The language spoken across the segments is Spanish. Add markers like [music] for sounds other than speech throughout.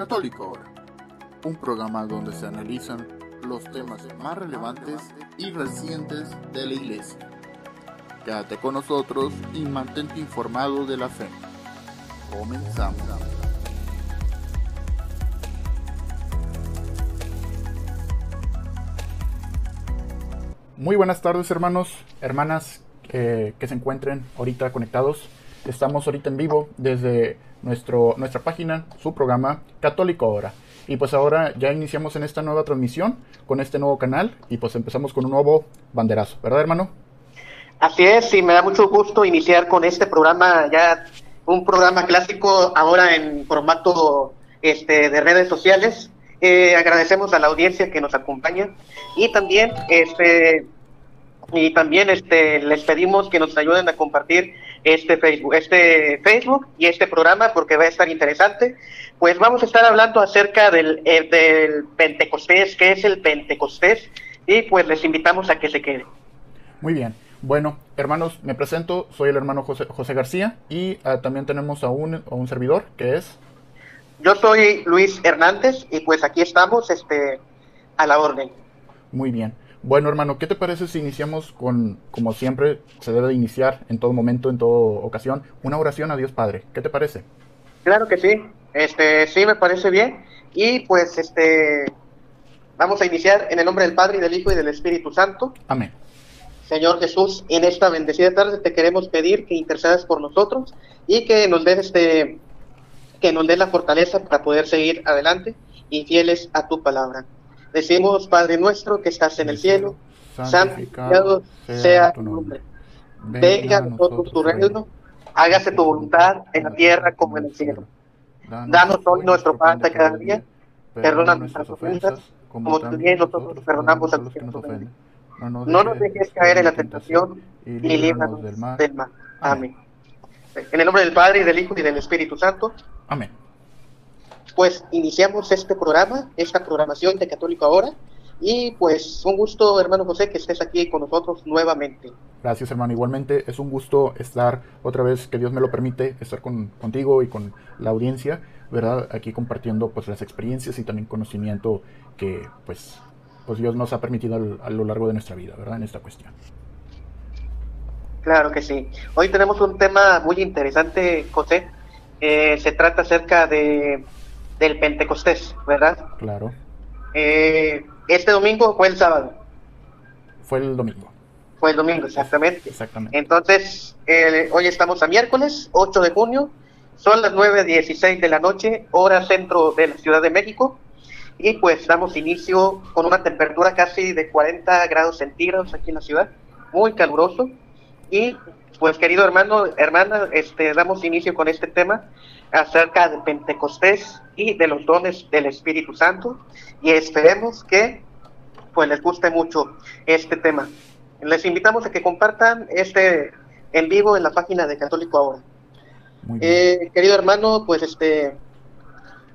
Católico Ahora, un programa donde se analizan los temas más relevantes y recientes de la Iglesia. Quédate con nosotros y mantente informado de la fe. Comenzamos. Muy buenas tardes hermanos, hermanas eh, que se encuentren ahorita conectados. Estamos ahorita en vivo desde nuestro, nuestra página, su programa Católico Ahora. Y pues ahora ya iniciamos en esta nueva transmisión con este nuevo canal y pues empezamos con un nuevo banderazo, ¿verdad hermano? Así es, y me da mucho gusto iniciar con este programa, ya un programa clásico ahora en formato este, de redes sociales. Eh, agradecemos a la audiencia que nos acompaña y también este y también este les pedimos que nos ayuden a compartir este Facebook, este Facebook y este programa porque va a estar interesante. Pues vamos a estar hablando acerca del, eh, del Pentecostés, qué es el Pentecostés y pues les invitamos a que se queden. Muy bien. Bueno, hermanos, me presento, soy el hermano José, José García y uh, también tenemos a un, a un servidor que es... Yo soy Luis Hernández y pues aquí estamos este, a la orden. Muy bien. Bueno, hermano, ¿qué te parece si iniciamos con, como siempre se debe de iniciar en todo momento, en toda ocasión, una oración a Dios Padre? ¿Qué te parece? Claro que sí. Este, sí me parece bien. Y pues este vamos a iniciar en el nombre del Padre y del Hijo y del Espíritu Santo. Amén. Señor Jesús, en esta bendecida tarde te queremos pedir que intercedas por nosotros y que nos des este que nos des la fortaleza para poder seguir adelante y fieles a tu palabra. Decimos, Padre nuestro que estás en el cielo, santificado sea tu nombre. Venga a nosotros tu reino, hágase tu voluntad en la tierra como en el cielo. Danos hoy nuestro pan de cada día, perdona nuestras ofensas, como también nosotros perdonamos a los que nos ofenden. No nos dejes caer en la tentación y líbranos. Del mal. Amén. En el nombre del Padre, y del Hijo, y del Espíritu Santo. Amén. Pues iniciamos este programa, esta programación de Católico Ahora. Y pues un gusto, hermano José, que estés aquí con nosotros nuevamente. Gracias, hermano. Igualmente es un gusto estar otra vez, que Dios me lo permite, estar con, contigo y con la audiencia, ¿verdad? Aquí compartiendo pues las experiencias y también conocimiento que pues pues Dios nos ha permitido al, a lo largo de nuestra vida, ¿verdad? En esta cuestión. Claro que sí. Hoy tenemos un tema muy interesante, José. Eh, se trata acerca de del Pentecostés, ¿verdad? Claro. Eh, este domingo fue el sábado. Fue el domingo. Fue el domingo, exactamente. Exactamente. Entonces, eh, hoy estamos a miércoles, 8 de junio. Son las 9.16 de la noche, hora centro de la Ciudad de México y pues damos inicio con una temperatura casi de 40 grados centígrados aquí en la ciudad, muy caluroso. Y pues querido hermano, hermana, este, damos inicio con este tema acerca de Pentecostés y de los dones del Espíritu Santo y esperemos que pues les guste mucho este tema. Les invitamos a que compartan este en vivo en la página de Católico Ahora. Eh, querido hermano, pues este,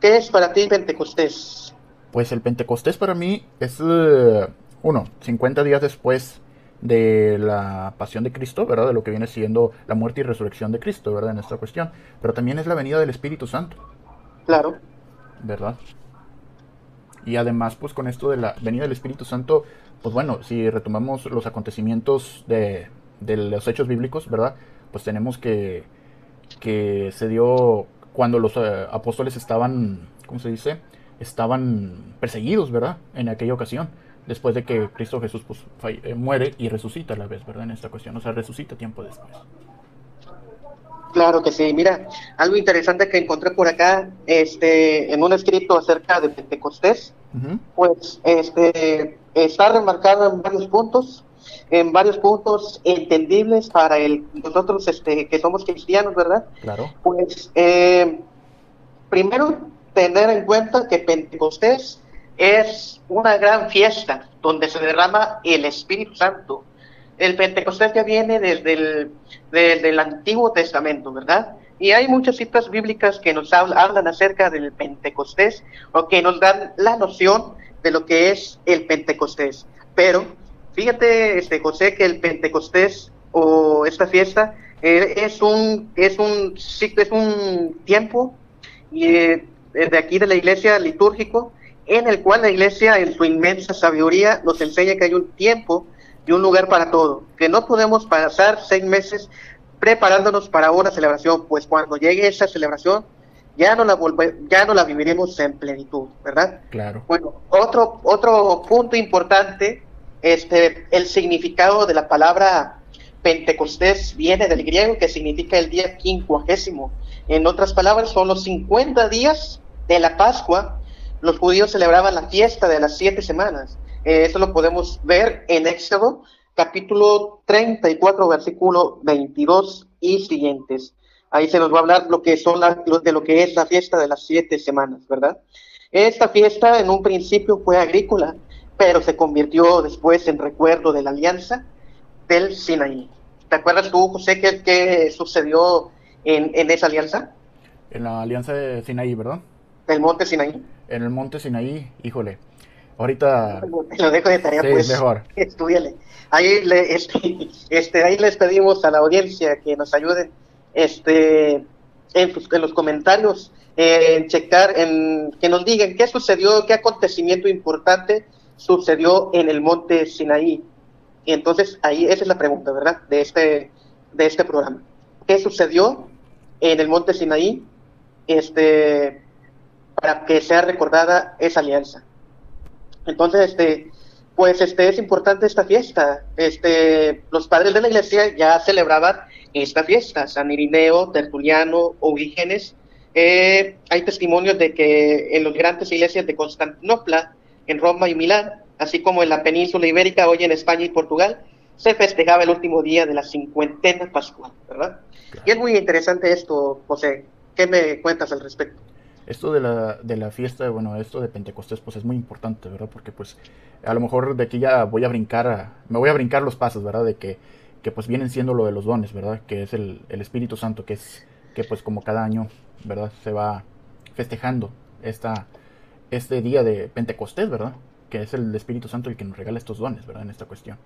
¿qué es para ti Pentecostés? Pues el Pentecostés para mí es, uh, uno, 50 días después de la pasión de Cristo, ¿verdad? De lo que viene siendo la muerte y resurrección de Cristo, ¿verdad? En esta cuestión. Pero también es la venida del Espíritu Santo. Claro. ¿Verdad? Y además, pues con esto de la venida del Espíritu Santo, pues bueno, si retomamos los acontecimientos de, de los hechos bíblicos, ¿verdad? Pues tenemos que, que se dio cuando los uh, apóstoles estaban, ¿cómo se dice? estaban perseguidos, ¿verdad? En aquella ocasión, después de que Cristo Jesús pues, eh, muere y resucita a la vez, ¿verdad? En esta cuestión, o sea, resucita tiempo después. Claro que sí. Mira, algo interesante que encontré por acá, este, en un escrito acerca de Pentecostés, uh -huh. pues, este, está remarcado en varios puntos, en varios puntos entendibles para el nosotros, este, que somos cristianos, ¿verdad? Claro. Pues, eh, primero tener en cuenta que Pentecostés es una gran fiesta donde se derrama el Espíritu Santo. El Pentecostés ya viene desde el, desde el Antiguo Testamento, ¿verdad? Y hay muchas citas bíblicas que nos hablan acerca del Pentecostés o que nos dan la noción de lo que es el Pentecostés. Pero fíjate, este, José, que el Pentecostés o esta fiesta eh, es un es un es un tiempo eh, de aquí de la iglesia litúrgico, en el cual la iglesia en su inmensa sabiduría nos enseña que hay un tiempo y un lugar para todo, que no podemos pasar seis meses preparándonos para una celebración, pues cuando llegue esa celebración ya no la volve, ya no la viviremos en plenitud, ¿verdad? Claro. Bueno, otro otro punto importante, este el significado de la palabra Pentecostés viene del griego que significa el día quincuagésimo. En otras palabras, son los 50 días de la Pascua. Los judíos celebraban la fiesta de las siete semanas. Eh, eso lo podemos ver en Éxodo capítulo 34, versículo 22 y siguientes. Ahí se nos va a hablar lo que son de lo que es la fiesta de las siete semanas, ¿verdad? Esta fiesta en un principio fue agrícola, pero se convirtió después en recuerdo de la alianza del Sinaí. ¿Te acuerdas tú, José, qué, qué sucedió en, en, esa alianza? En la alianza de Sinaí, ¿verdad? El monte Sinaí. En el monte Sinaí, híjole. Ahorita. Lo dejo de tarea, sí, pues. mejor. [laughs] Estudiale. Ahí, le, este, [laughs] este, ahí les pedimos a la audiencia que nos ayuden este, en, en los comentarios, eh, en checar, en que nos digan qué sucedió, qué acontecimiento importante sucedió en el monte Sinaí. Y entonces ahí esa es la pregunta, ¿verdad? De este, de este programa. ¿Qué sucedió en el monte Sinaí este, para que sea recordada esa alianza? Entonces, este, pues este es importante esta fiesta. Este, los padres de la iglesia ya celebraban esta fiesta, San Irineo, Tertuliano, Orígenes. Eh, hay testimonios de que en las grandes iglesias de Constantinopla, en Roma y Milán, así como en la península ibérica, hoy en España y Portugal, se festejaba el último día de la cincuentena pascual, ¿verdad? Claro. Y es muy interesante esto, José. ¿Qué me cuentas al respecto? Esto de la, de la fiesta, bueno, esto de Pentecostés, pues es muy importante, ¿verdad? Porque pues a lo mejor de aquí ya voy a brincar, me voy a brincar los pasos, ¿verdad? De que, que pues vienen siendo lo de los dones, ¿verdad? Que es el, el Espíritu Santo, que es que pues como cada año, ¿verdad? Se va festejando esta, este día de Pentecostés, ¿verdad? Que es el Espíritu Santo el que nos regala estos dones, ¿verdad? En esta cuestión.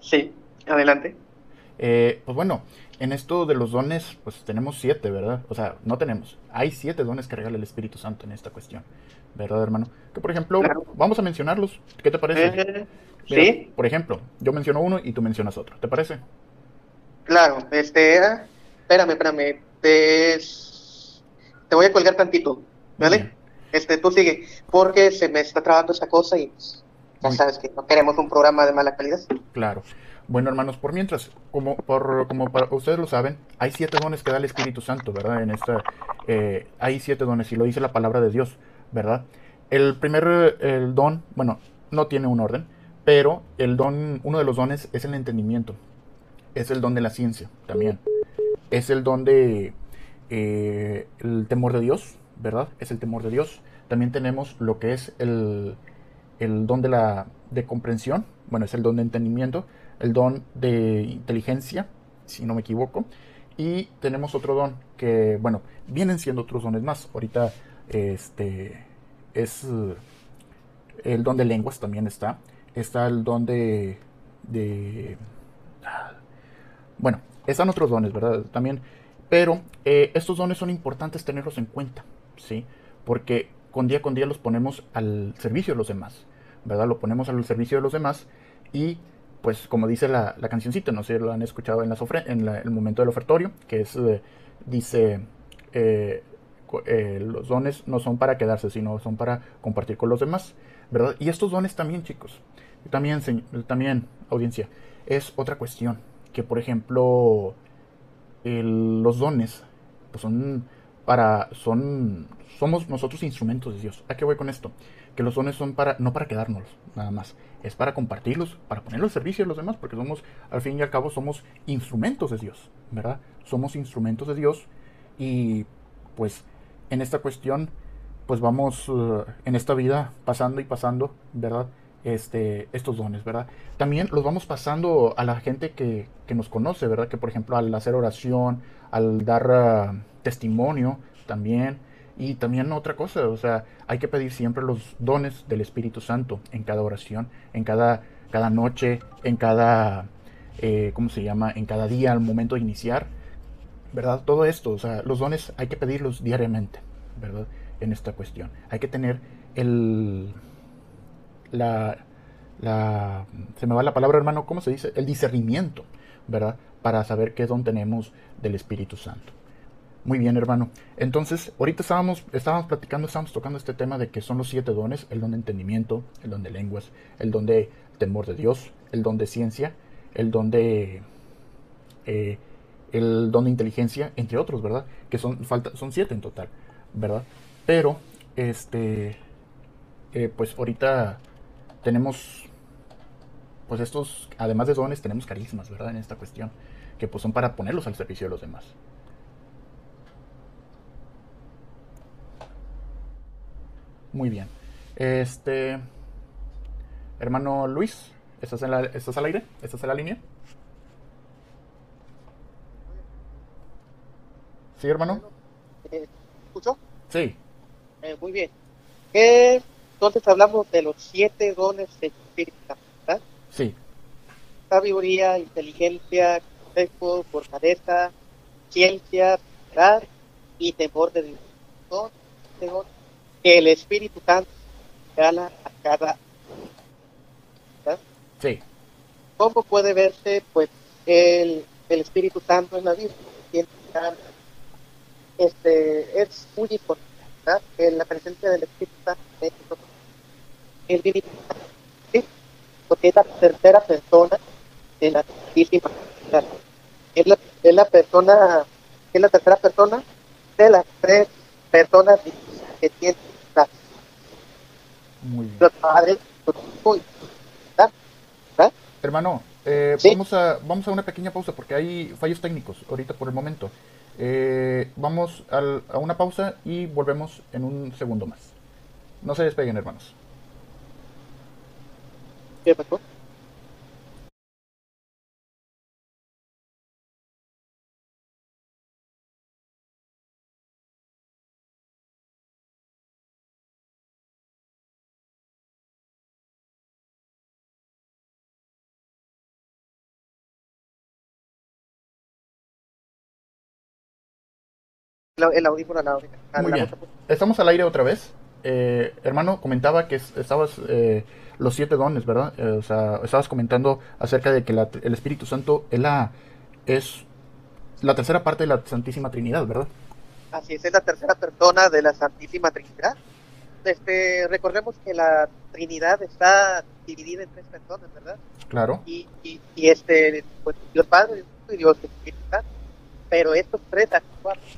Sí, adelante. Eh, pues bueno, en esto de los dones, pues tenemos siete, ¿verdad? O sea, no tenemos. Hay siete dones que regala el Espíritu Santo en esta cuestión, ¿verdad, hermano? Que por ejemplo, claro. vamos a mencionarlos. ¿Qué te parece? Eh, Mira, sí. Por ejemplo, yo menciono uno y tú mencionas otro. ¿Te parece? Claro, este. Espérame, espérame. Te, te voy a colgar tantito, ¿vale? Bien. Este, tú sigue, porque se me está trabando esta cosa y ya sabes que no queremos un programa de mala calidad. Claro. Bueno, hermanos, por mientras, como, por, como para, ustedes lo saben, hay siete dones que da el Espíritu Santo, ¿verdad? En esta, eh, hay siete dones y lo dice la palabra de Dios, ¿verdad? El primer el don, bueno, no tiene un orden, pero el don, uno de los dones es el entendimiento, es el don de la ciencia también, es el don de eh, el temor de Dios, ¿verdad? Es el temor de Dios. También tenemos lo que es el, el don de la de comprensión, bueno, es el don de entendimiento, el don de inteligencia, si no me equivoco, y tenemos otro don que, bueno, vienen siendo otros dones más. Ahorita, este, es el don de lenguas también está. Está el don de, de bueno, están otros dones, ¿verdad? También, pero eh, estos dones son importantes tenerlos en cuenta, ¿sí? Porque con día con día los ponemos al servicio de los demás, ¿verdad? Lo ponemos al servicio de los demás y pues como dice la, la cancioncita, no sé si lo han escuchado en, las en el momento del ofertorio, que es, eh, dice, eh, eh, los dones no son para quedarse, sino son para compartir con los demás, ¿verdad? Y estos dones también, chicos, también, también audiencia, es otra cuestión, que por ejemplo, los dones, pues son para, son, somos nosotros instrumentos de Dios. ¿A qué voy con esto? Que los dones son para, no para quedárnoslos, nada más es para compartirlos, para ponerlos al servicio de los demás, porque somos, al fin y al cabo, somos instrumentos de Dios, ¿verdad? Somos instrumentos de Dios y pues en esta cuestión, pues vamos uh, en esta vida pasando y pasando, ¿verdad? Este, estos dones, ¿verdad? También los vamos pasando a la gente que, que nos conoce, ¿verdad? Que por ejemplo al hacer oración, al dar uh, testimonio también, y también otra cosa, o sea, hay que pedir siempre los dones del Espíritu Santo en cada oración, en cada, cada noche, en cada, eh, ¿cómo se llama? En cada día, al momento de iniciar. ¿verdad? Todo esto, o sea, los dones hay que pedirlos diariamente, ¿verdad? En esta cuestión. Hay que tener el... La, la... Se me va la palabra, hermano, ¿cómo se dice? El discernimiento, ¿verdad? Para saber qué don tenemos del Espíritu Santo. Muy bien, hermano. Entonces, ahorita estábamos, estábamos platicando, estábamos tocando este tema de que son los siete dones, el don de entendimiento, el don de lenguas, el don de temor de Dios, el don de ciencia, el don de... Eh, el don de inteligencia, entre otros, ¿verdad? Que son, falta, son siete en total, ¿verdad? Pero, este, eh, pues ahorita tenemos, pues estos, además de dones, tenemos carismas, ¿verdad? En esta cuestión, que pues son para ponerlos al servicio de los demás. Muy bien. Este, hermano Luis, ¿estás, en la, ¿estás al aire? ¿Estás en la línea? Sí, hermano. Eh, ¿Escuchó? Sí. Eh, muy bien. Eh, entonces hablamos de los siete dones Santo, ¿verdad? Sí. Sabiduría, inteligencia, consejo, fortaleza, ciencia, verdad y temor de Dios. Son dones que el Espíritu Santo gana a cada ¿verdad? Sí. ¿Cómo puede verse pues el, el Espíritu Santo en la Biblia? Tiene este, es muy importante ¿verdad? que la presencia del Espíritu Santo en nosotros es bien importante, ¿sí? porque es la tercera persona de la Santísima. Es la, es la persona, es la tercera persona de las tres personas que tienen la Muy bien. Hermano, eh, Sí. vamos, a, vamos a una pequeña pausa porque hay fallos técnicos ahorita por el momento. Eh, vamos al- a una pausa y volvemos en un segundo más. No se despeguen, hermanos. ¿Qué pasó? El audífono a la, a Muy la bien. otra- Estamos al aire otra vez. Eh, hermano, comentaba que es- estabas eh, los siete dones, ¿verdad? Eh, o sea, estabas comentando acerca de que la- el Espíritu Santo es la, es la tercera parte de la Santísima Trinidad, ¿verdad? Así es, es la tercera persona de la Santísima Trinidad. Este, recordemos que la Trinidad está dividida en tres personas, ¿verdad? Claro. Y, y, y este, pues Dios Padre, Dios Espíritu Santo. Pero estos tres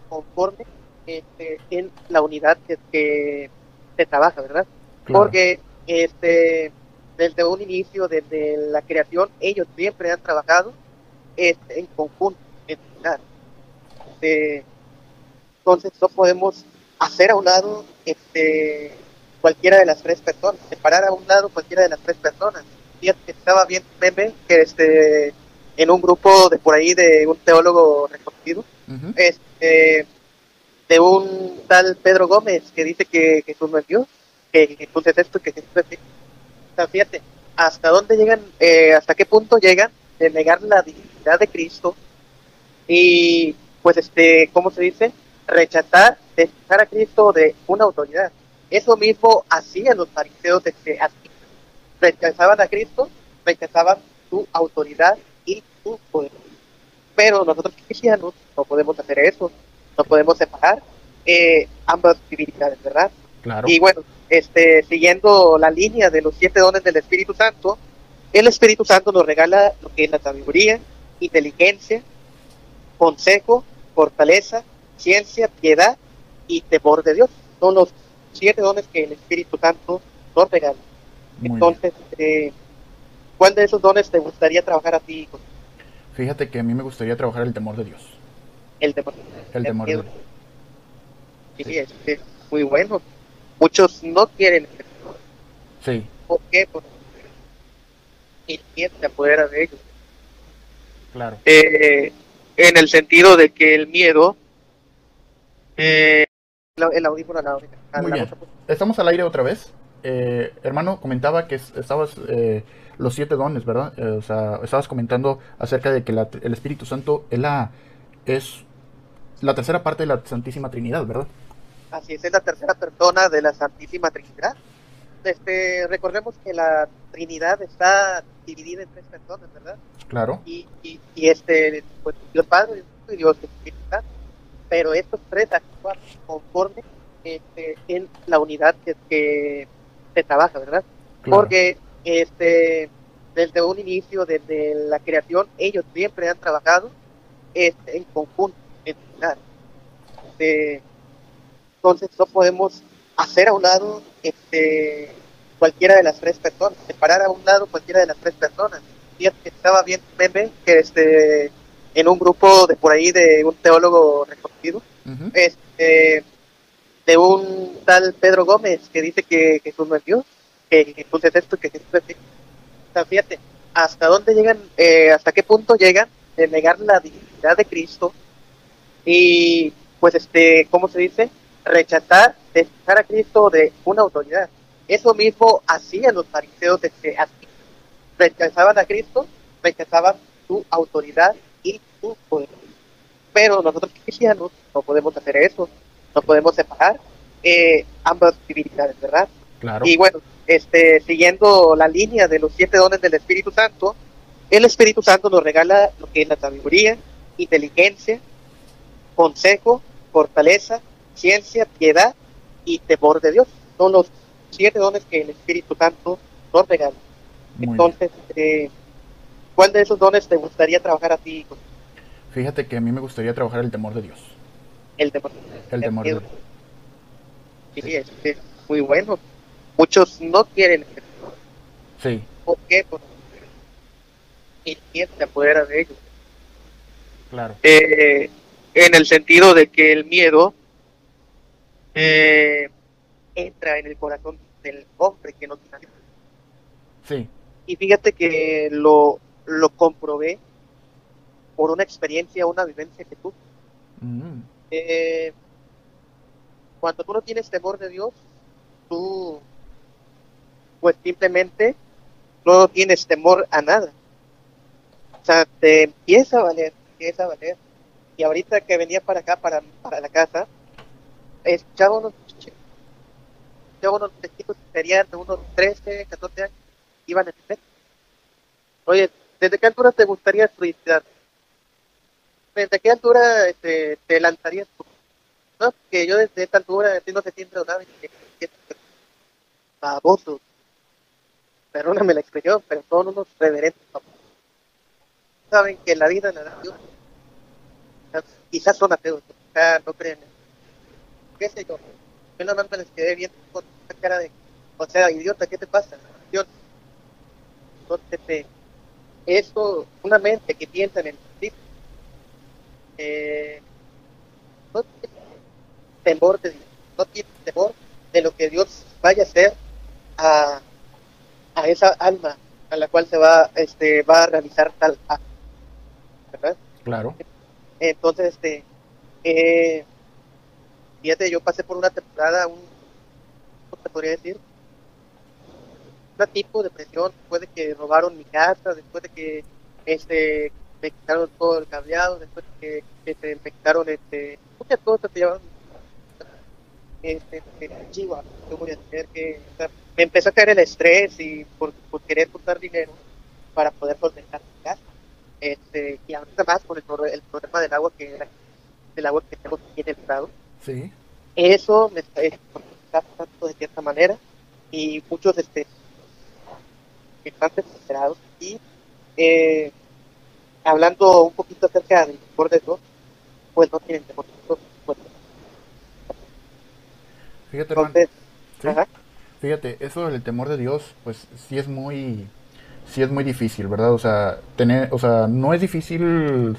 conforme este, en la unidad que, que se trabaja, ¿verdad? claro. Porque este, desde un inicio, desde la creación, ellos siempre han trabajado este, en conjunto, en unidad. Este, entonces no podemos hacer a un lado este, cualquiera de las tres personas, separar a un lado cualquiera de las tres personas. Fíjate estaba bien meme que este, en un grupo de por ahí de un teólogo reconocido, Este, de un tal Pedro Gómez que dice que Jesús no es Dios, que Jesús es esto, que Jesús es esto. Fíjate, hasta dónde llegan, eh, hasta qué punto llegan de negar la divinidad de Cristo y, pues, este, ¿cómo se dice? Rechazar, desechar a Cristo de una autoridad. Eso mismo hacían los fariseos, que así rechazaban a Cristo, rechazaban su autoridad y su poder. Pero nosotros cristianos no podemos hacer eso, no podemos separar eh, ambas divinidades, ¿verdad? Claro. Y bueno, este, siguiendo la línea de los siete dones del Espíritu Santo, el Espíritu Santo nos regala lo que es la sabiduría, inteligencia, consejo, fortaleza, ciencia, piedad y temor de Dios. Son los siete dones que el Espíritu Santo nos regala. Muy. Entonces, eh, ¿cuál de esos dones te gustaría trabajar a ti? hijo? Fíjate que a mí me gustaría trabajar el temor de Dios. El temor. El temor de Dios. Sí, es, es muy bueno. Muchos no quieren. Sí, ¿Por qué? Porque el miedo se apodera de ellos. claro. Eh, en el sentido de que el miedo. Eh, el audífono a la, a Muy la bien. Estamos al aire otra vez. Eh, hermano, comentaba que es- estabas eh, los siete dones, ¿verdad? Eh, o sea, estabas comentando acerca de que la- el Espíritu Santo es la, es la tercera parte de la Santísima Trinidad, ¿verdad? Así es, es la tercera persona de la Santísima Trinidad. Este, recordemos que la Trinidad está dividida en tres personas, ¿verdad? Claro. Y, y, y este, pues Dios Padre y Dios Espíritu Santo. Pero estos tres actúan conforme este, en la unidad que, que se trabaja, ¿verdad? Claro. Porque este, desde un inicio, desde la creación, ellos siempre han trabajado este, en conjunto, en. Este, entonces no podemos hacer a un lado este, cualquiera de las tres personas, separar a un lado cualquiera de las tres personas. Fíjate que estaba bien meme que este, en un grupo de por ahí de un teólogo reconocido, Ujú. este, de un tal Pedro Gómez que dice que Jesús no es Dios, que Jesús es esto, que esto. O sea, fíjate, hasta dónde llegan, eh, hasta qué punto llegan de negar la divinidad de Cristo y, pues, este, ¿cómo se dice? Rechazar, desechar a Cristo de una autoridad. Eso mismo hacían los fariseos, este, así. rechazaban a Cristo, rechazaban su autoridad y su poder. Pero nosotros cristianos no podemos hacer eso, no podemos separar eh, ambas divinidades, ¿verdad? Claro. Y bueno, este, siguiendo la línea de los siete dones del Espíritu Santo, el Espíritu Santo nos regala lo que es la sabiduría, inteligencia, consejo, fortaleza, ciencia, piedad y temor de Dios. Son los siete dones que el Espíritu Santo nos regala. Muy. Entonces, eh, ¿cuál de esos dones te gustaría trabajar a ti? Fíjate que a mí me gustaría trabajar el temor de Dios. El temor. El temor de Dios. Sí, es, es muy bueno. Muchos no quieren. Sí, ¿Por qué? Porque el miedo se apodera de ellos. claro. Eh, en el sentido de que el miedo eh, entra en el corazón del hombre que no tiene. Sí, Y fíjate que lo, lo comprobé por una experiencia, una vivencia que tuve. Mm, Eh, cuando tú no tienes temor de Dios, tú pues simplemente no tienes temor a nada. O sea, te empieza a valer, empieza a valer. Y ahorita que venía para acá, para, para la casa, escuchaba unos ch- escuchaba unos vestidos que serían de unos 13, 14 años, iban en el. Oye, ¿desde qué altura te gustaría suicidar? ¿Desde qué altura este, te lanzarías tú? No, que yo desde esta altura no se siente nada. y que- que- que- Babosos. Perdóname la expresión, pero son unos reverentes. babosos. Saben que la vida la da Dios. Quizás- son ateos, quizás no creen. en- ¿Qué sé yo? Yo nada más me les quedé viendo con esa cara de, o sea, idiota, ¿qué te pasa? Dios. Entonces, eh, eso, una mente que piensa en el sí, eh, no tiene temor de Dios, no tiene temor de lo que Dios vaya a hacer a, a esa alma a la cual se va, este, va a realizar tal acto, ¿verdad? claro. Entonces, este, eh, fíjate, yo pasé por una temporada, un, ¿cómo te podría decir? Un tipo de presión, después de que robaron mi casa, después de que, este, me quitaron todo el cableado, después de que, este, me quitaron, este, muchas cosas que llevaron, este, este, chihuahua, ¿qué voy a hacer? Que, me empezó a caer el estrés y por, por querer juntar dinero para poder solventar mi casa. Este, y ahorita más con el, pro- el problema del agua que era- del agua que tenemos aquí en el estado. Sí, eso me está, está pasando de cierta manera y muchos este están desesperados. Y eh, hablando un poquito acerca del temor de Dios pues no tienen temor de Dios pues, fíjate, entonces Sí. ajá, Fíjate, eso del temor de Dios, pues sí es muy, sí es muy difícil, ¿verdad? O sea, tener, o sea, no es difícil,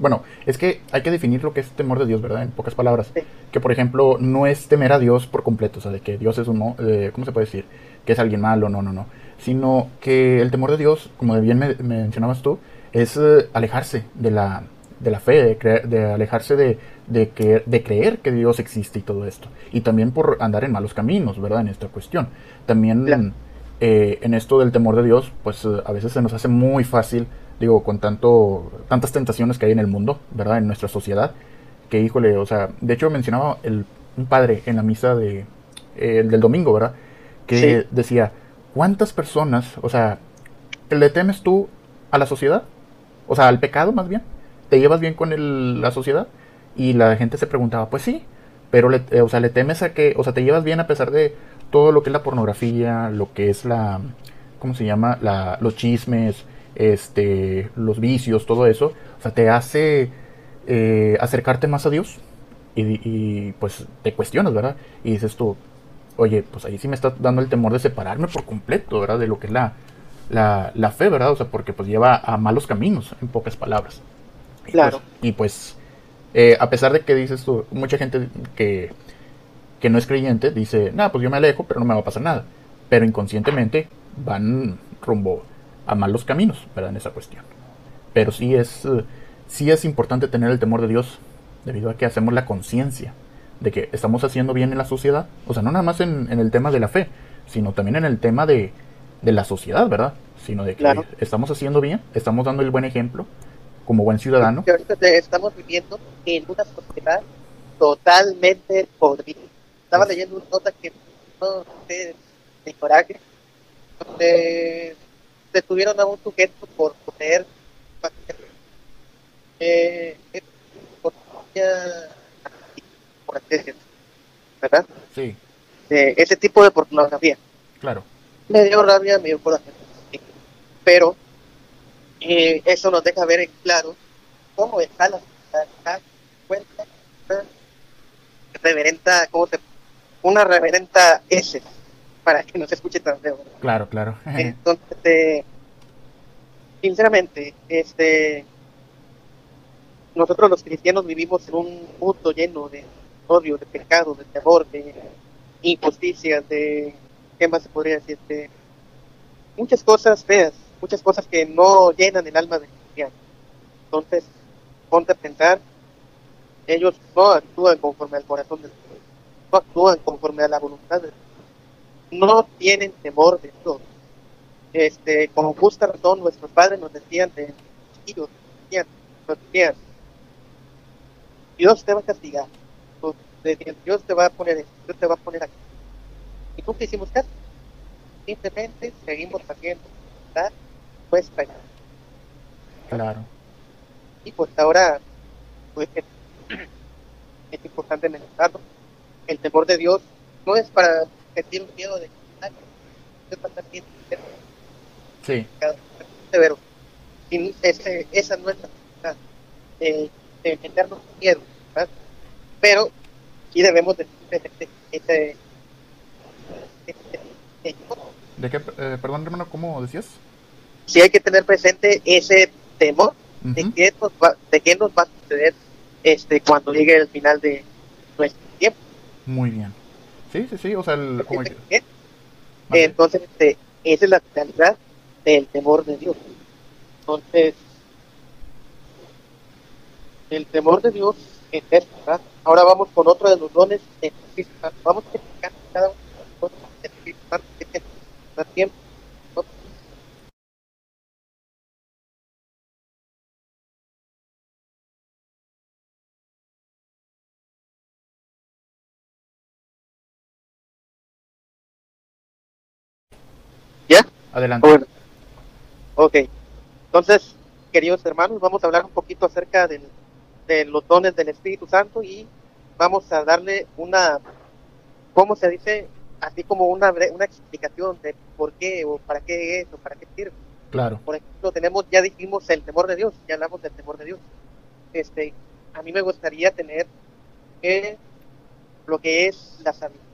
bueno, es que hay que definir lo que es temor de Dios, ¿verdad? En pocas palabras. Sí. Que por ejemplo, no es temer a Dios por completo, o sea, de que Dios es un, eh, ¿cómo se puede decir? Que es alguien malo, no, no, no. Sino que el temor de Dios, como bien me, me mencionabas tú, es eh, alejarse de la, de la fe, de, creer- de alejarse de, de, creer que Dios existe y todo esto. Y también por andar en malos caminos, ¿verdad? En esta cuestión. También Claro. eh, en esto del temor de Dios, pues eh, a veces se nos hace muy fácil, digo, con tanto, tantas tentaciones que hay en el mundo, ¿verdad? En nuestra sociedad. que híjole, o sea, de hecho mencionaba el, un padre en la misa de, eh, del domingo, ¿verdad? Que decía, ¿cuántas personas, o sea, le temes tú a la sociedad? O sea, al pecado más bien. ¿Te llevas bien con el, la sociedad? Y la gente se preguntaba, pues sí, pero le, eh, o sea, le temes a que, o sea, te llevas bien a pesar de todo lo que es la pornografía, lo que es la, ¿cómo se llama? La, los chismes, este, los vicios, todo eso. O sea, te hace eh, acercarte más a Dios y, pues te cuestionas, ¿verdad? Y dices tú, oye, pues ahí sí me está dando el temor de separarme por completo, ¿verdad? De lo que es la, la, fe, ¿verdad? O sea, porque pues lleva a malos caminos, en pocas palabras. Claro. Y pues, eh, a pesar de que dices tú, mucha gente que, que no es creyente dice, nada, pues yo me alejo, pero no me va a pasar nada. Pero inconscientemente van rumbo a malos caminos, ¿verdad? En esa cuestión. Pero sí es, sí es importante tener el temor de Dios, debido a que hacemos la conciencia de que estamos haciendo bien en la sociedad. O sea, no nada más en, el tema de la fe, sino también en el tema de, de la sociedad, ¿verdad? Sino de que estamos haciendo bien, estamos dando el buen ejemplo como buen ciudadano. ahorita estamos viviendo en una sociedad totalmente podrida. Estaba leyendo una nota que no sé, de coraje, donde detuvieron a un sujeto por poner eh, por, por ¿verdad? Sí. De ese tipo de pornografía. Claro. Me dio rabia, me dio coraje. Pero eh, eso nos deja ver en claro cómo está la cuenta reverenta, ¿cómo se una reverenta S para que no se escuche tan feo. Claro, claro. [laughs] Entonces, eh, sinceramente, este, nosotros los cristianos vivimos en un mundo lleno de odio, de pecado, de terror, de injusticia, de, ¿qué más se podría decir? De muchas cosas feas, muchas cosas que no llenan el alma del cristiano. Entonces, ponte a pensar, ellos no actúan conforme al corazón de Dios, no actúan conforme a la voluntad de Dios no tienen temor de Dios. Este, con justa razón, nuestros padres nos decían de Dios, nos decían, Dios te va a castigar, Dios te va a poner esto, Dios te va a poner aquí. Y nunca hicimos caso. Simplemente seguimos haciendo ¿verdad? Nuestra Claro. Y pues ahora, pues, es importante mencionarlo. El temor de Dios no es para sentir miedo de sí. severo. Sin ese, esa no es la de, de meternos miedo, ¿verdad? pero sí debemos de ese, ese, ¿De qué, eh, perdón hermano, cómo decías? Sí hay que tener presente ese temor de, qué nos va, de qué nos va a suceder este cuando llegue el final de nuestro tiempo. Muy bien. Sí, sí, sí, o sea, el, como Entonces, este, esa es la realidad del temor de Dios. Entonces, el temor de Dios es esto, ¿verdad? Ahora vamos con otro de los dones Vamos a explicar cada uno de los dones tiempo Adelante. Bueno. Ok. Entonces, queridos hermanos, vamos a hablar un poquito acerca de los dones del Espíritu Santo y vamos a darle una, ¿cómo se dice? Así como una, una explicación de por qué o para qué es o para qué sirve. Claro. Por ejemplo, tenemos, ya dijimos el temor de Dios, ya hablamos del temor de Dios. Este, a mí me gustaría tener eh, lo que es la sabiduría.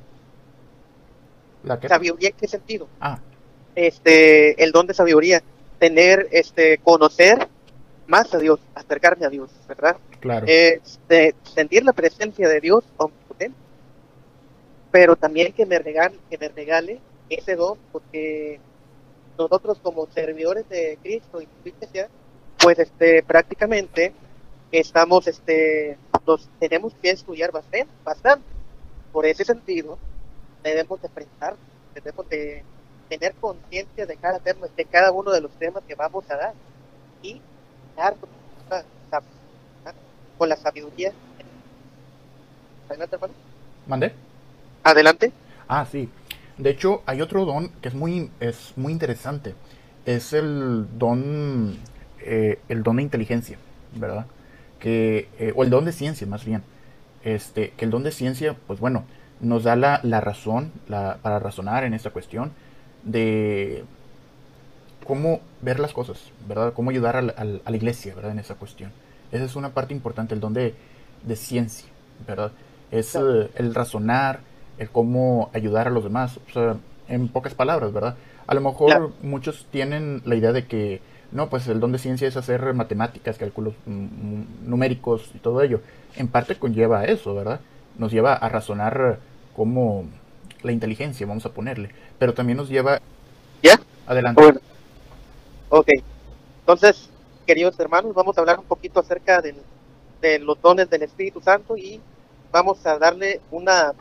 ¿La qué? ¿Sabiduría en qué sentido? Ah este, el don de sabiduría, tener, este, conocer más a Dios, acercarme a Dios, ¿verdad? Claro. Este, sentir la presencia de Dios pero también que me regale, que me regale ese don, porque nosotros como servidores de Cristo y iglesia, pues este, prácticamente estamos, este, nos tenemos que estudiar bastante, bastante. Por ese sentido, debemos de enfrentar, debemos de tener conciencia de cada tema, de cada uno de los temas que vamos a dar y dar con la sabiduría Adelante, hermano. ¿Mandé? Adelante. Ah, sí. De hecho, hay otro don que es muy, es muy interesante. Es el don, eh, el don de inteligencia, ¿verdad? Que, eh, o el don de ciencia, más bien. Este, que el don de ciencia, pues bueno, nos da la, la razón la, para razonar en esta cuestión de cómo ver las cosas, ¿verdad? Cómo ayudar a la, a la iglesia, ¿verdad? En esa cuestión. Esa es una parte importante, el don de, de ciencia, ¿verdad? Es eh, el razonar, el cómo ayudar a los demás, o sea, en pocas palabras, ¿verdad? A lo mejor Claro. muchos tienen la idea de que, no, pues el don de ciencia es hacer matemáticas, cálculos mm, mm, numéricos y todo ello. En parte conlleva eso, ¿verdad? Nos lleva a razonar como la inteligencia, vamos a ponerle, pero también nos lleva ¿Ya? adelante. Bueno. Ok. Entonces, queridos hermanos, vamos a hablar un poquito acerca del- de los dones del Espíritu Santo y vamos a darle una,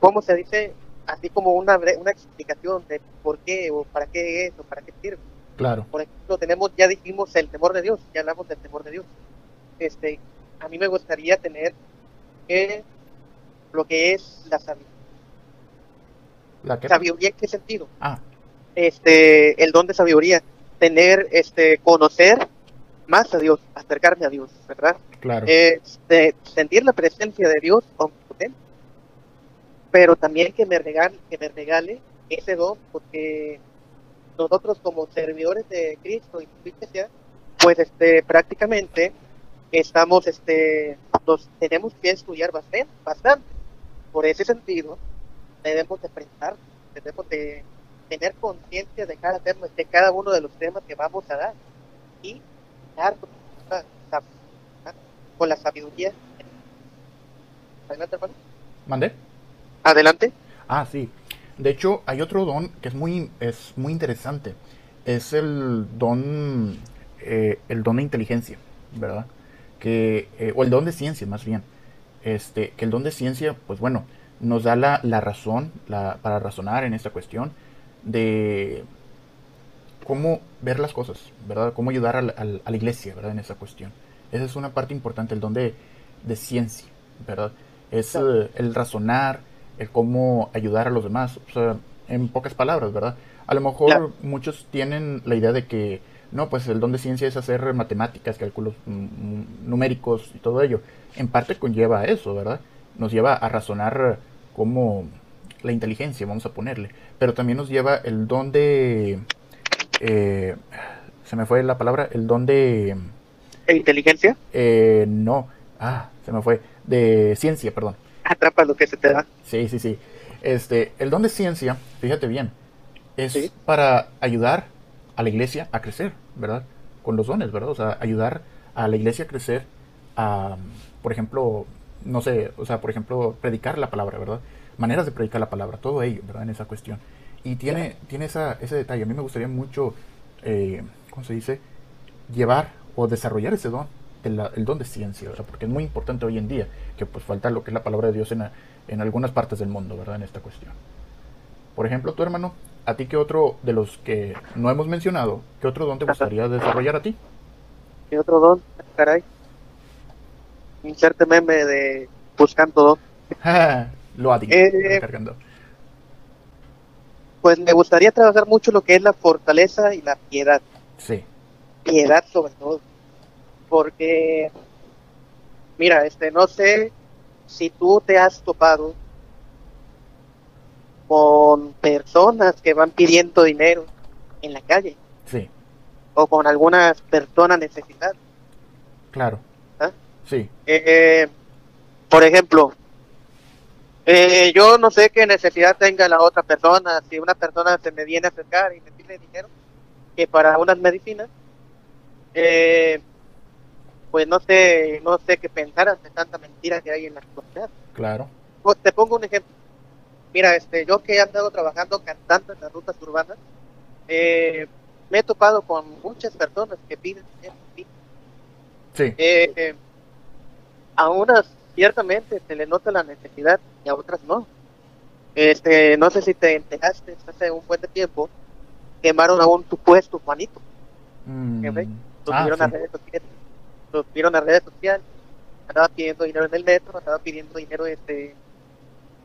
¿cómo se dice? Así como una, una explicación de por qué o para qué es o para qué sirve. Claro, Por ejemplo, tenemos, ya dijimos el temor de Dios, ya hablamos del temor de Dios. Este, a mí me gustaría tener eh, lo que es la sabiduría. La. ¿Sabiduría en qué sentido? Ah, este, el don de sabiduría, tener, este, conocer más a Dios, acercarme a Dios, ¿verdad? claro, Este, sentir la presencia de Dios pero también que me regale, que me regale ese don, porque nosotros como servidores de Cristo y su iglesia, pues este, prácticamente estamos, este, nos tenemos que estudiar bastante, bastante. Por ese sentido, debemos de prestar, debemos de tener conciencia de cada tema, de cada uno de los temas que vamos a dar y dar con la, sab- con la sabiduría. Adelante, hermano. ¿mandé? Adelante. Ah, sí. De hecho, hay otro don que es muy, es muy interesante. Es el don, eh, el don de inteligencia, ¿verdad? Que, eh, o el don de ciencia, más bien. Este, que el don de ciencia, pues bueno, nos da la, la razón la, para razonar en esta cuestión de cómo ver las cosas, ¿verdad? Cómo ayudar a la, a iglesia, ¿verdad? En esa cuestión. Esa es una parte importante, el don de, de ciencia, ¿verdad? Es eh, el razonar, el cómo ayudar a los demás, o sea, en pocas palabras, ¿verdad? A lo mejor muchos tienen la idea de que, no, pues el don de ciencia es hacer matemáticas, cálculos mm, mm, numéricos y todo ello. En parte conlleva eso, ¿verdad? Nos lleva a razonar como la inteligencia, vamos a ponerle. Pero también nos lleva el don de... eh, se me fue la palabra, el don de... ¿E inteligencia? eh, no, ah, se me fue, de ciencia, perdón. Atrapa lo que se te da. Sí, sí, sí. Este, el don de ciencia, fíjate bien, es Sí. para ayudar a la iglesia a crecer, ¿verdad? Con los dones, ¿verdad? O sea, ayudar a la iglesia a crecer, a, por ejemplo, no sé, o sea, por ejemplo, predicar la palabra, ¿verdad? Maneras de predicar la palabra, todo ello, ¿verdad? En esa cuestión. Y tiene, tiene esa, ese detalle. A mí me gustaría mucho, eh, ¿cómo se dice? Llevar o desarrollar ese don, el, el don de ciencia, ¿verdad? Porque es muy importante hoy en día, que pues falta lo que es la palabra de Dios en, a- en algunas partes del mundo, ¿verdad? En esta cuestión. Por ejemplo, tu hermano, ¿a ti qué otro de los que no hemos mencionado, qué otro don te gustaría desarrollar a ti? ¿Qué otro don? Caray. Inserte meme de buscando don. [laughs] lo adicto, Eh, cargando. Pues me gustaría trabajar mucho lo que es la fortaleza y la piedad. Sí, piedad sobre todo. Porque, mira, este, no sé si tú te has topado con personas que van pidiendo dinero en la calle sí, o con algunas personas necesitadas. claro. Sí, Eh, por ejemplo, eh, yo no sé qué necesidad tenga la otra persona. Si una persona se me viene a acercar y me pide dinero, que para unas medicinas, eh, pues no sé, no sé qué pensar ante tanta mentira que hay en la sociedad. claro. Pues, Te pongo un ejemplo. Mira, este, yo que he andado trabajando cantando en las rutas urbanas, eh, me he topado con muchas personas que piden dinero. Sí, eh, a unas ciertamente se le nota la necesidad y a otras no. Este, no sé si te enteraste, hace un buen tiempo quemaron a un supuesto Juanito, Mm, lo ah, subieron a redes sociales, lo subieron a redes sociales, andaba pidiendo dinero en el metro, andaba pidiendo dinero este,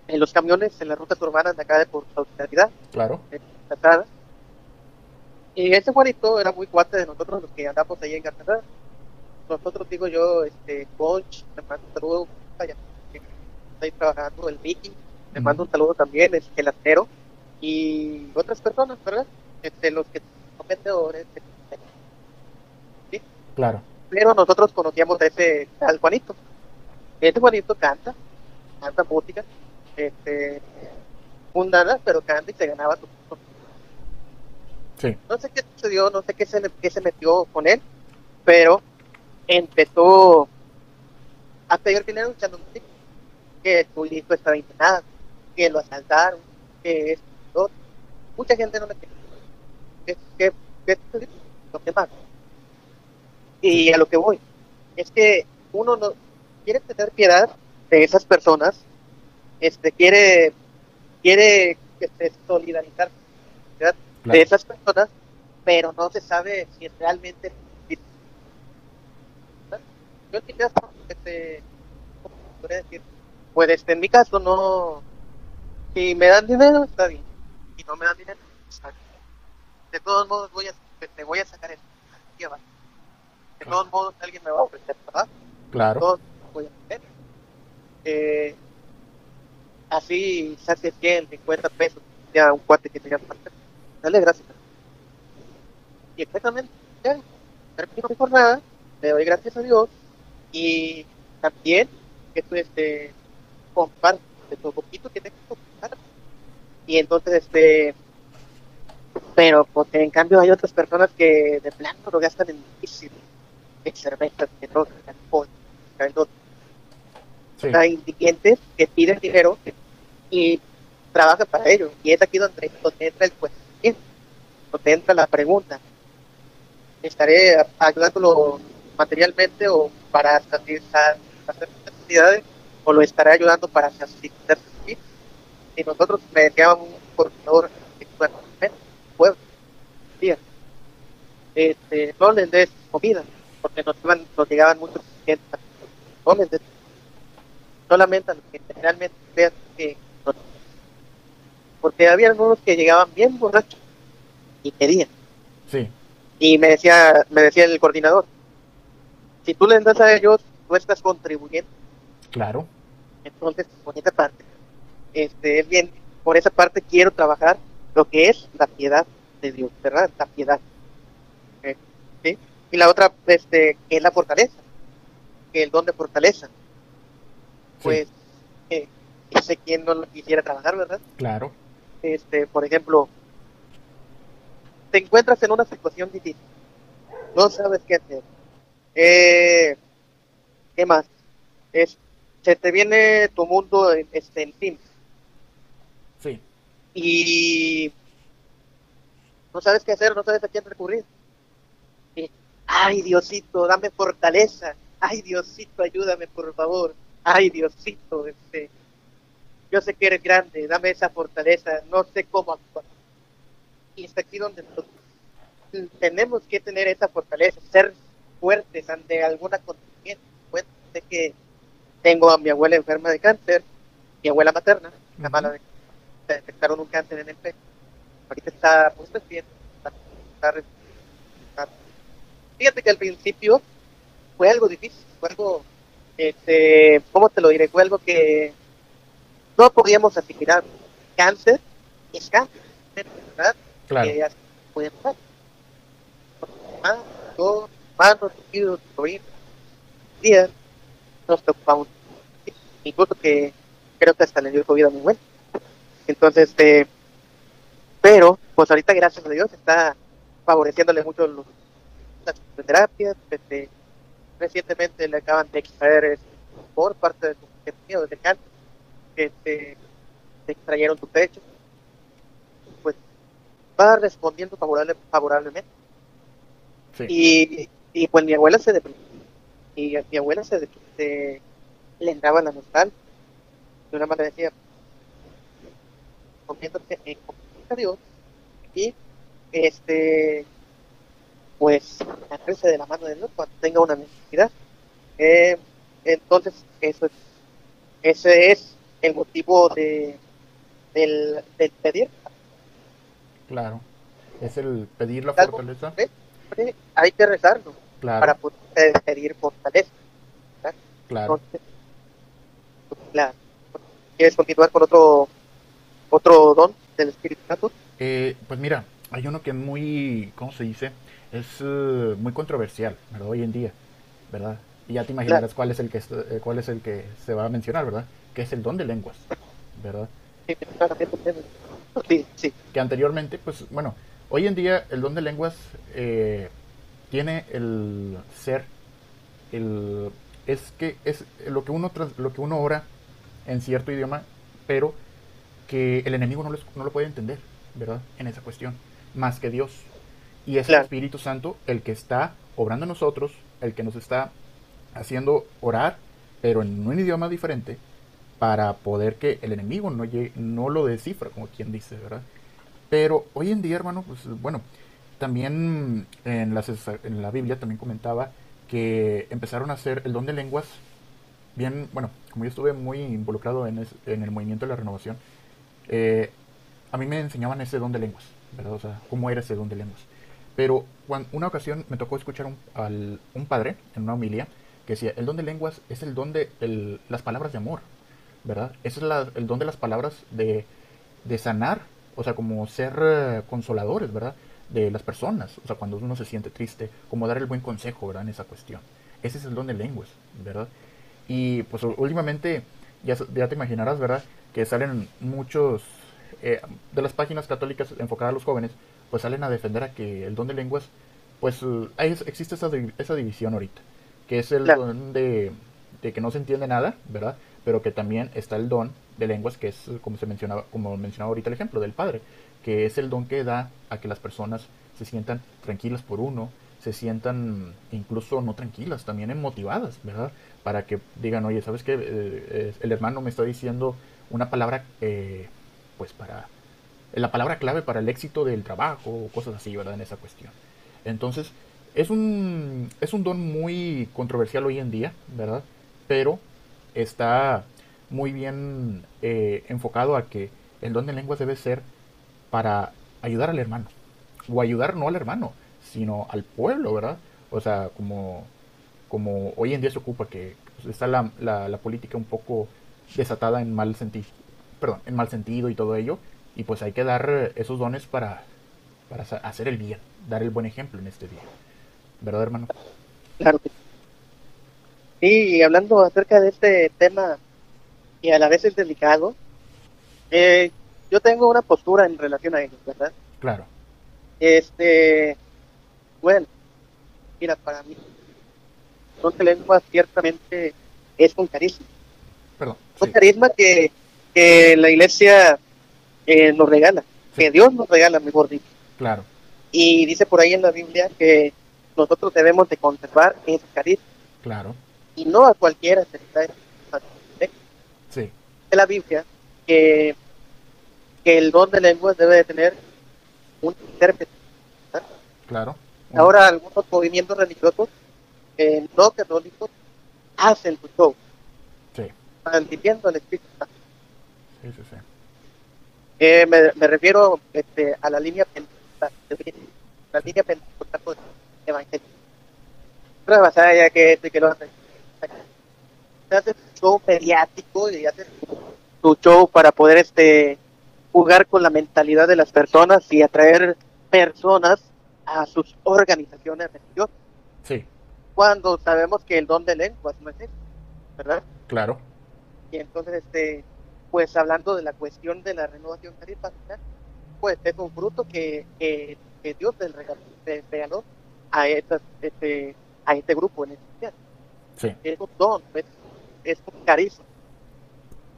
en los camiones, en las rutas urbanas de acá de por solidaridad. Claro. Y ese Juanito era muy cuate de nosotros los que andamos ahí en García. Nosotros, digo yo, este, Conch, le mando un saludo, allá, que está ahí trabajando, el Mickey, le mando un saludo también, el gelatero, y otras personas, ¿verdad? Este, los que son vendedores, ¿sí? Claro. Pero nosotros conocíamos a ese, al Juanito. Este Juanito canta, canta música, este, fundada, pero canta y se ganaba su Sí. No sé qué sucedió, no sé qué se, qué se metió con él, pero empezó a pedir dinero echando música, que su hijo estaba internado, que lo asaltaron, que es todo. Mucha gente no me quiere. ¿Qué, qué, qué Lo que más. Y a lo que voy, es que uno no quiere tener piedad de esas personas, este quiere quiere este, solidarizar de esas personas, pero no se sabe si realmente yo este, decir? Pues este, en mi caso no, si me dan dinero está bien, si no me dan dinero está bien. De todos modos voy a, te voy a sacar eso, de todos modos alguien me va a ofrecer, ¿verdad? Claro. Todos voy a hacer. Eh, así se hace 100, 50 pesos, ya un cuate que tenga dale gracias. Y exactamente, ya, termino mi jornada, le doy gracias a Dios y también que tú este comparte todo poquito que tengo que compartir. Y entonces este pero porque en cambio hay otras personas que de plano lo gastan en en cervezas, en drogas, en alcohol, en sí. Hay indigentes que piden dinero y trabajan para ello. Y es aquí donde, donde entra el cuestionamiento, donde entra la pregunta. ¿Estaré ayudándolo materialmente o para satisfacer necesidades o lo estaré ayudando para satisfacer sus Y nosotros me decíamos un coordinador pueblo, este, no les des comida, porque nos, iban, nos llegaban muchos clientes, no les des solamente a los que realmente vean que porque había algunos que llegaban bien borrachos y pedían. Sí. Y me decía, me decía el coordinador, si tú les das a ellos, tú estás contribuyendo. Claro. Entonces, por esa parte, este, es bien, por esa parte quiero trabajar lo que es la piedad de Dios, ¿verdad? La piedad. Eh, ¿sí? Y la otra, este, que es la fortaleza, que el don de fortaleza. Pues, eh, sé quién no lo quisiera trabajar, ¿verdad? Claro. Este, por ejemplo, te encuentras en una situación difícil, no sabes qué hacer, eh, ¿Qué más? Es, se te viene tu mundo este, encima. Sí. Y no sabes qué hacer, no sabes a quién recurrir. ay, Diosito, dame fortaleza. Ay, Diosito, ayúdame, por favor. Ay, Diosito, este, yo sé que eres grande, dame esa fortaleza. No sé cómo actuar. Y está aquí donde tenemos que tener esa fortaleza, ser fuertes ante alguna acontecimiento. Sé que tengo a mi abuela enferma de cáncer, mi abuela materna, la mala de detectaron un cáncer en el pecho. Ahorita está pues bien, está, Fíjate que al principio fue algo difícil, fue algo, este, ¿cómo te lo diré? Fue algo que no podíamos asimilar. Cáncer es cáncer, ¿verdad? Claro. Que puede pasar. Dos, hermanos, tíos, sobrinos, días, nos preocupamos. Incluso que creo que hasta le dio COVID muy bueno. Entonces, este, pero, pues ahorita, gracias a Dios, está favoreciéndole mucho los, las terapias. Este, recientemente le acaban de extraer este, por parte de su de cáncer, que se extrayeron su pecho. Pues va respondiendo favorable, favorablemente. Y, y pues mi abuela se deprimió. Y mi abuela se, se le entraba la nostalgia. De una manera decía, conviéndose en a Dios y este pues agarrarse de la mano de Dios cuando tenga una necesidad. Eh, entonces eso es, ese es el motivo de del, del pedir. Claro. Es el pedir la fortaleza. Hay que rezarlo para poder pedir fortaleza. Claro. claro. ¿Quieres continuar con otro otro don del Espíritu Santo? Eh, pues mira, hay uno que es muy, ¿cómo se dice? Es uh, muy controversial, ¿verdad? Hoy en día, ¿verdad? Y ya te imaginarás cuál es el que eh, cuál es el que se va a mencionar, ¿verdad? Que es el don de lenguas, ¿verdad? Sí, sí. Que anteriormente, pues bueno, hoy en día el don de lenguas eh, tiene el ser, el es que es lo que uno lo que uno ora en cierto idioma, pero que el enemigo no, no lo puede entender, ¿verdad? En esa cuestión, más que Dios. Y es el Espíritu Santo el que está obrando en nosotros, el que nos está haciendo orar, pero en un idioma diferente, para poder que el enemigo no, no lo descifra, como quien dice, ¿verdad? Pero hoy en día, hermano, pues bueno, también en, las, en la Biblia también comentaba que empezaron a hacer el don de lenguas bien, bueno, como yo estuve muy involucrado en, en el movimiento de la renovación, eh, a mí me enseñaban ese don de lenguas, ¿verdad? O sea, cómo era ese don de lenguas. Pero cuando, una ocasión me tocó escuchar un, al, un padre en una homilia que decía, el don de lenguas es el don de las palabras de amor, ¿verdad? Ese es el don de las palabras de, de sanar, o sea, como ser eh, consoladores, ¿verdad? De las personas, o sea, cuando uno se siente triste, como dar el buen consejo, ¿verdad? En esa cuestión. Ese es el don de lenguas, ¿verdad? Y pues últimamente, ya, ya te imaginarás, ¿verdad? Que salen muchos eh, de las páginas católicas enfocadas a los jóvenes, pues salen a defender a que el don de lenguas, pues existe esa, esa división ahorita, que es el don de, que no se entiende nada, ¿verdad? Pero que también está el don de lenguas, que es como se mencionaba, como mencionaba ahorita el ejemplo del padre, que es el don que da a que las personas se sientan tranquilas por uno, se sientan incluso no tranquilas, también motivadas, ¿verdad? Para que digan, oye, ¿sabes qué? Eh, el hermano me está diciendo una palabra eh, pues para la palabra clave para el éxito del trabajo o cosas así, ¿verdad? En esa cuestión. Entonces, es un, es un don muy controversial hoy en día, ¿verdad? Pero está muy bien eh, enfocado a que el don de lenguas debe ser para ayudar al hermano. O ayudar no al hermano, sino al pueblo, ¿verdad? O sea, como, como hoy en día se ocupa que está la, la, la política un poco desatada en mal sentido, perdón, en mal sentido y todo ello. Y pues hay que dar esos dones para, para hacer el bien, dar el buen ejemplo en este día. ¿Verdad, hermano? Claro sí. Y hablando acerca de este tema y a la vez es delicado, eh, yo tengo una postura en relación a ello, ¿verdad? Claro. Este, bueno, mira, para mí, son lenguas ciertamente es un carisma. Perdón. Un carisma que que la iglesia eh, nos regala, que Dios nos regala, mejor dicho. Claro. Y dice por ahí en la Biblia que nosotros debemos de conservar ese carisma. Claro. Y no a cualquiera se Sí. En la Biblia que, que el don de lenguas debe de tener un intérprete. Claro. Ahora algunos movimientos religiosos eh, no católicos hacen su show. Sí. Viviendo el Espíritu Santo. Eh, me, me, refiero este, a la línea pentecostal, la línea pentecostal pues, evangelio. ya que este que lo hace. Hace show mediático y hace su show para poder este jugar con la mentalidad de las personas y atraer personas a sus organizaciones religiosas. Sí. Cuando sabemos que el don de lenguas no es eso, ¿verdad? Claro. Y entonces este pues hablando de la cuestión de la renovación carismática, pues es un fruto que, que, Dios le regaló, a, este, a este grupo en especial. Sí. Es un don, es, un carisma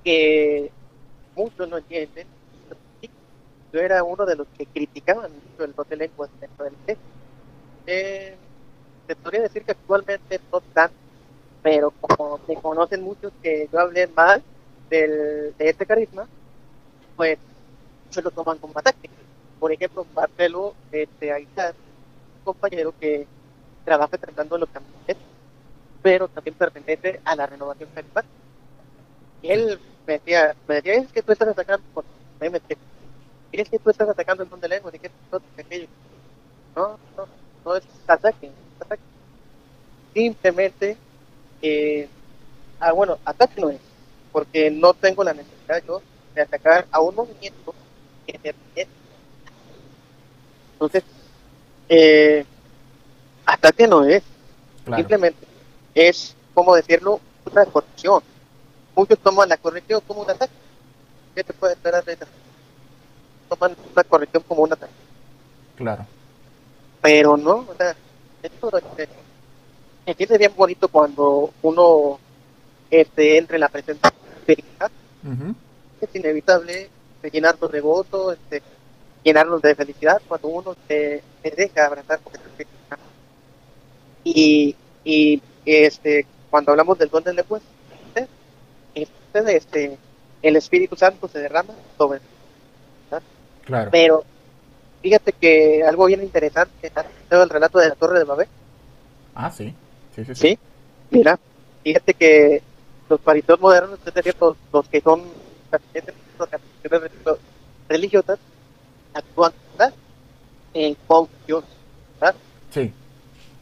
que muchos no entienden. Yo era uno de los que criticaban mucho el don de lenguas dentro del texto. Eh, te podría decir que actualmente no tanto, pero como me conocen muchos que yo hablé mal, del, de este carisma, pues se lo toman como ataque. Por ejemplo, Marcelo, este, está un compañero que trabaja tratando los caminos pero también pertenece a la renovación carismática. Él me decía, me decía, es que tú estás atacando, por es que tú estás atacando el don de lengua, y que esto, aquello. No, no, no es ataque, es ataque. Simplemente, eh, ah, bueno, ataque no es, porque no tengo la necesidad yo de atacar a un movimiento que se Entonces, eh, ataque no es, simplemente es, como decirlo, una corrección. Muchos toman la corrección como un ataque. ¿Qué te puede esperar de esa? Toman la corrección como un ataque. Claro. Pero no, o sea, esto es bien bonito cuando uno este, entre en la presencia de Es inevitable llenarnos de votos, este, llenarnos de felicidad cuando uno se, deja abrazar por y, y este cuando hablamos del don de lenguas este, este, el Espíritu Santo se derrama sobre claro. pero fíjate que algo bien interesante el relato de la Torre de Babel ah sí sí sí, sí. mira fíjate que los fariseos modernos es decir los, los que son religiosas actúan en confusión ¿verdad? sí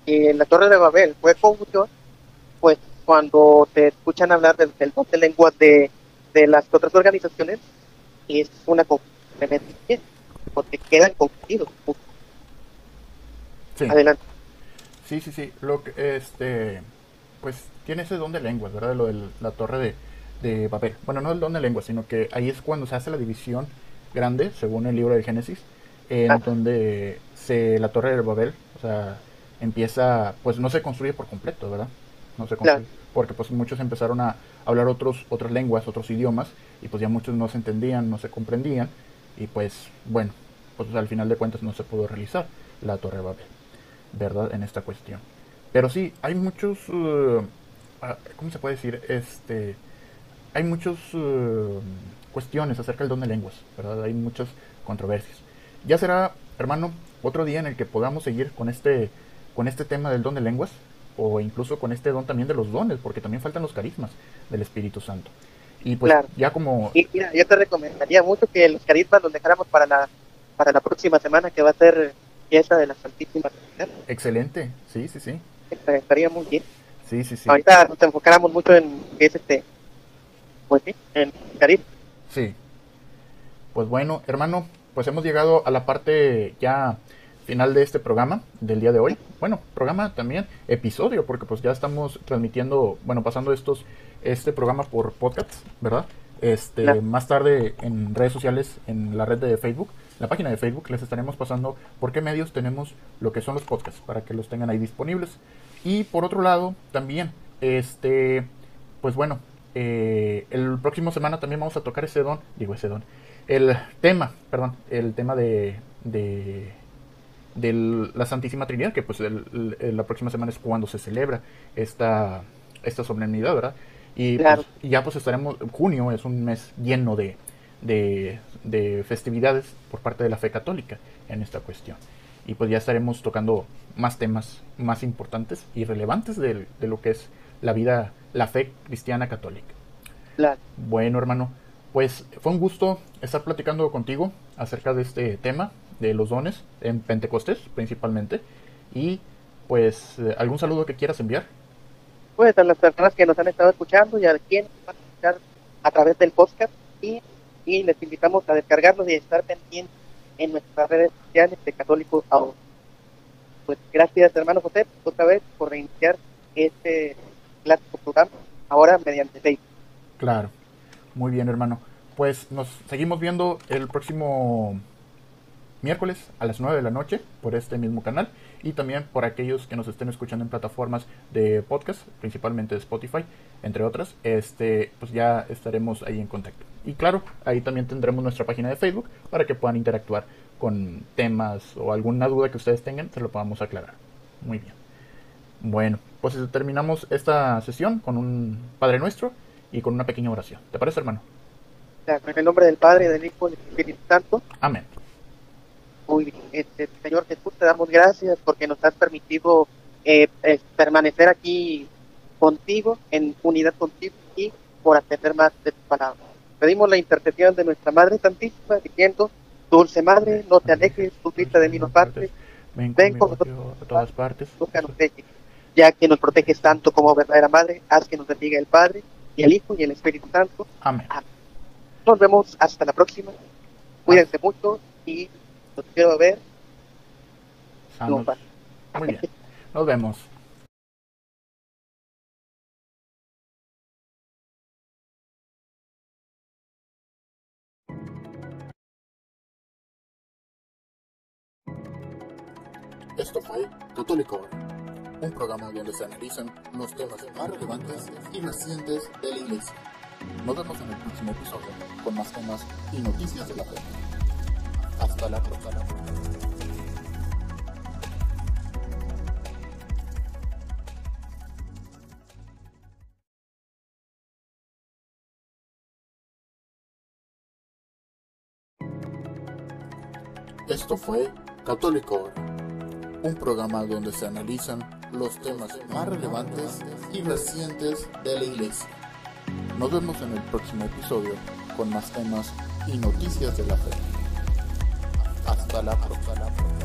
y en la Torre de Babel fue confusión, pues cuando te escuchan hablar del, del de lenguas de, de las otras organizaciones, es una confusión porque quedan confundidos. Sí. Adelante. Sí, sí, sí. Lo que, este, pues tiene ese don de lenguas, ¿verdad? Lo de la torre de, de Babel. Bueno, no el don de lenguas, sino que ahí es cuando se hace la división grande, según el libro de Génesis, en ah. donde se la torre de Babel, o sea, empieza, pues no se construye por completo, ¿verdad? No se construye, porque pues muchos empezaron a hablar otros, otras lenguas, otros idiomas, y pues ya muchos no se entendían, no se comprendían, y pues bueno, pues al final de cuentas no se pudo realizar la Torre Babel, ¿verdad? En esta cuestión. Pero sí, hay muchos, uh, ah, ¿cómo se puede decir? Este, hay muchas uh, cuestiones acerca del don de lenguas, ¿verdad? Hay muchas controversias. Ya será, hermano, otro día en el que podamos seguir con este con este tema del don de lenguas o incluso con este don también de los dones, porque también faltan los carismas del Espíritu Santo. Y pues ya como... Y mira, yo te recomendaría mucho que los carismas los dejáramos para la, para la próxima semana, que va a ser fiesta de la Santísima Trinidad. Excelente, sí, sí, sí. Estaría muy bien. Sí, sí, sí. Ahorita nos enfocáramos mucho en es este, pues sí, en carisma. Sí. Pues bueno, hermano, pues hemos llegado a la parte ya final de este programa del día de hoy. Bueno, programa también, episodio, porque pues ya estamos transmitiendo, bueno, pasando estos, este programa por podcast, ¿verdad? Este, más tarde en redes sociales, en la red de Facebook, la página de Facebook, les estaremos pasando por qué medios tenemos lo que son los podcasts, para que los tengan ahí disponibles. Y por otro lado, también, este, pues bueno, eh, el próximo semana también vamos a tocar ese don, digo ese don, el tema, perdón, el tema de, de de la Santísima Trinidad, que pues la próxima semana es cuando se celebra esta, esta solemnidad, ¿verdad? Y, pues, ya pues estaremos, junio es un mes lleno de, de, festividades por parte de la fe católica en esta cuestión. Y pues ya estaremos tocando más temas más importantes y relevantes de, de lo que es la vida, la fe cristiana católica. Bueno, hermano, pues fue un gusto estar platicando contigo acerca de este tema de los dones en Pentecostés principalmente. Y pues, eh, ¿algún saludo que quieras enviar? Pues a las personas que nos han estado escuchando y a quienes van a escuchar a través del podcast y, les invitamos a descargarlos y a estar pendientes en nuestras redes sociales de Católicos Ahora. Pues gracias hermano José otra vez por reiniciar este clásico programa ahora mediante Facebook. Claro, muy bien hermano. Pues nos seguimos viendo el próximo miércoles a las 9 de la noche por este mismo canal y también por aquellos que nos estén escuchando en plataformas de podcast, principalmente de Spotify, entre otras, este, pues ya estaremos ahí en contacto. Y claro, ahí también tendremos nuestra página de Facebook para que puedan interactuar con temas o alguna duda que ustedes tengan, se lo podamos aclarar. Muy bien. Bueno, pues terminamos esta sesión con un Padre Nuestro y con una pequeña oración. ¿Te parece, hermano? En el nombre del Padre, del Hijo y del Espíritu Santo. Amén. Muy este, Señor Jesús, te damos gracias porque nos has permitido eh, eh, permanecer aquí contigo, en unidad contigo y por atender más de tu palabra. Pedimos la intercesión de nuestra Madre Santísima, diciendo, Dulce Madre, no te alejes, tu vista de mí no parte, Ven, ven con nosotros a todas partes. nunca nos dejes. Ya que nos proteges tanto como verdadera Madre, haz que nos bendiga el Padre, y el Hijo y el Espíritu Santo. Amén. Nos vemos hasta la próxima. Cuídense mucho y los quiero ver. Muy bien. Nos vemos. Esto fue Católico un programa donde se analizan los temas más relevantes y recientes de la Iglesia. Nos vemos en el próximo episodio con más temas y noticias de la fe. Hasta la próxima. Esto fue Católico Hoy, un programa donde se analizan los temas más relevantes y recientes de la Iglesia. Nos vemos en el próximo episodio con más temas y noticias de la fe. Hasta la próxima.